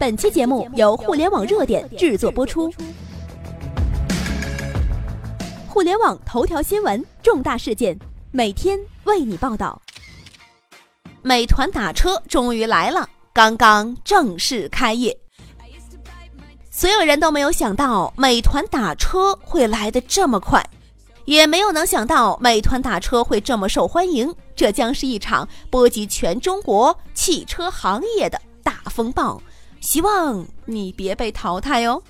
本期节目由互联网热点制作播出。互联网头条新闻，重大事件，每天为你报道。美团打车终于来了，刚刚正式开业。所有人都没有想到美团打车会来的这么快，也没有能想到美团打车会这么受欢迎。这将是一场波及全中国汽车行业的大风暴。希望你别被淘汰哦。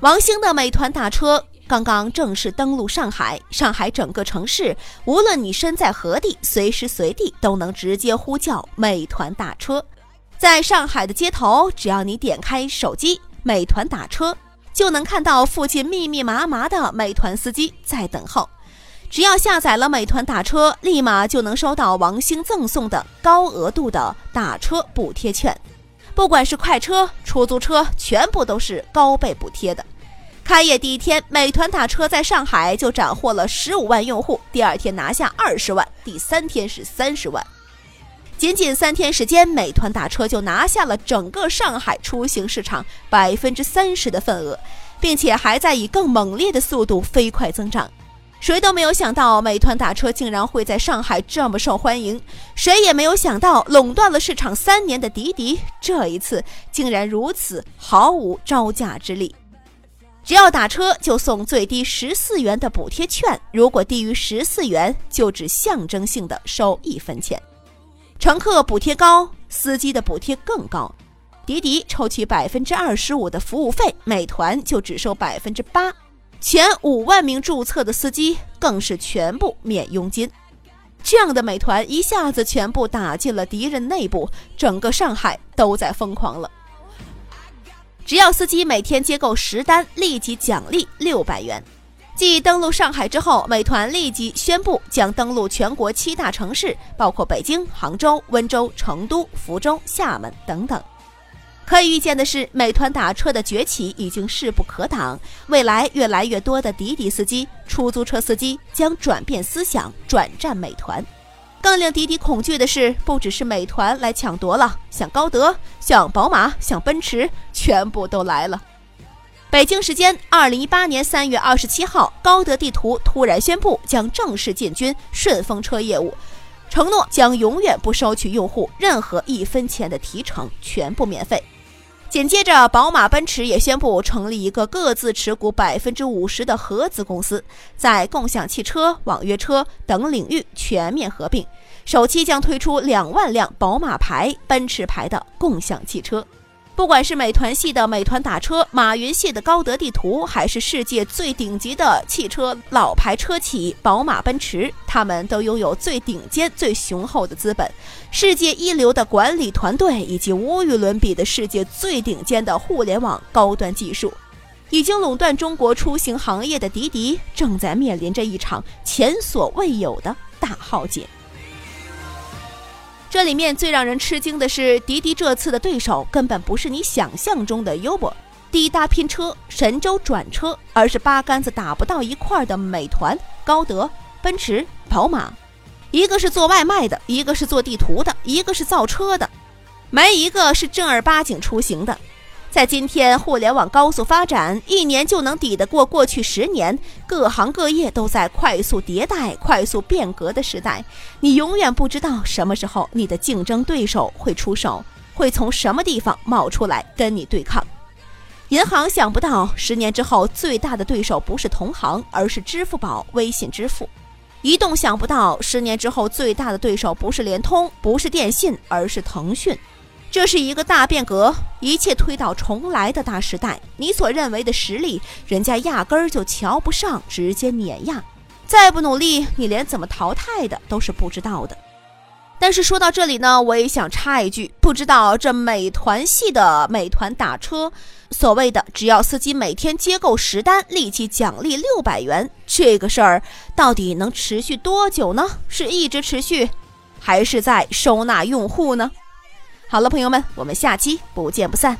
王兴的美团打车刚刚正式登陆上海，上海整个城市，无论你身在何地，随时随地都能直接呼叫美团打车。在上海的街头，只要你点开手机美团打车，就能看到附近密密麻麻的美团司机在等候。只要下载了美团打车，立马就能收到王兴赠送的高额度的打车补贴券，不管是快车、出租车，全部都是高倍补贴的。开业第一天，美团打车在上海就斩获了十五万用户，第二天拿下二十万，第三天是三十万。仅仅三天时间，美团打车就拿下了整个上海出行市场百分之三十的份额，并且还在以更猛烈的速度飞快增长。谁都没有想到，美团打车竟然会在上海这么受欢迎。谁也没有想到，垄断了市场三年的滴滴，这一次竟然如此毫无招架之力。只要打车就送最低十四元的补贴券，如果低于十四元，就只象征性的收一分钱。乘客补贴高，司机的补贴更高。滴滴抽取百分之二十五的服务费，美团就只收百分之八。前五万名注册的司机更是全部免佣金，这样的美团一下子全部打进了敌人内部，整个上海都在疯狂了。只要司机每天接够十单，立即奖励六百元。继登陆上海之后，美团立即宣布将登陆全国七大城市，包括北京、杭州、温州、成都、福州、厦门等等。可以预见的是，美团打车的崛起已经势不可挡。未来，越来越多的滴滴司机、出租车司机将转变思想，转战美团。更令滴滴恐惧的是，不只是美团来抢夺了，像高德、像宝马、像奔驰，全部都来了。北京时间二零一八年三月二十七号，高德地图突然宣布将正式进军顺风车业务。承诺将永远不收取用户任何一分钱的提成，全部免费。紧接着，宝马、奔驰也宣布成立一个各自持股百分之五十的合资公司，在共享汽车、网约车等领域全面合并，首期将推出两万辆宝马牌、奔驰牌的共享汽车。不管是美团系的美团打车，马云系的高德地图，还是世界最顶级的汽车老牌车企宝马、奔驰，他们都拥有最顶尖、最雄厚的资本，世界一流的管理团队，以及无与伦比的世界最顶尖的互联网高端技术。已经垄断中国出行行业的滴滴，正在面临着一场前所未有的大浩劫。这里面最让人吃惊的是，滴滴这次的对手根本不是你想象中的 Uber、滴答拼车、神州转车，而是八竿子打不到一块儿的美团、高德、奔驰、宝马。一个是做外卖的，一个是做地图的，一个是造车的，没一个是正儿八经出行的。在今天互联网高速发展，一年就能抵得过过去十年，各行各业都在快速迭代、快速变革的时代，你永远不知道什么时候你的竞争对手会出手，会从什么地方冒出来跟你对抗。银行想不到十年之后最大的对手不是同行，而是支付宝、微信支付；移动想不到十年之后最大的对手不是联通，不是电信，而是腾讯。这是一个大变革，一切推倒重来的大时代。你所认为的实力，人家压根儿就瞧不上，直接碾压。再不努力，你连怎么淘汰的都是不知道的。但是说到这里呢，我也想插一句：不知道这美团系的美团打车，所谓的只要司机每天接够十单，立即奖励六百元，这个事儿到底能持续多久呢？是一直持续，还是在收纳用户呢？好了，朋友们，我们下期不见不散。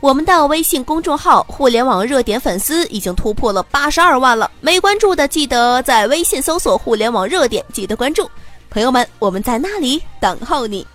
我们的微信公众号“互联网热点”粉丝已经突破了八十二万了，没关注的记得在微信搜索“互联网热点”，记得关注。朋友们，我们在那里等候你。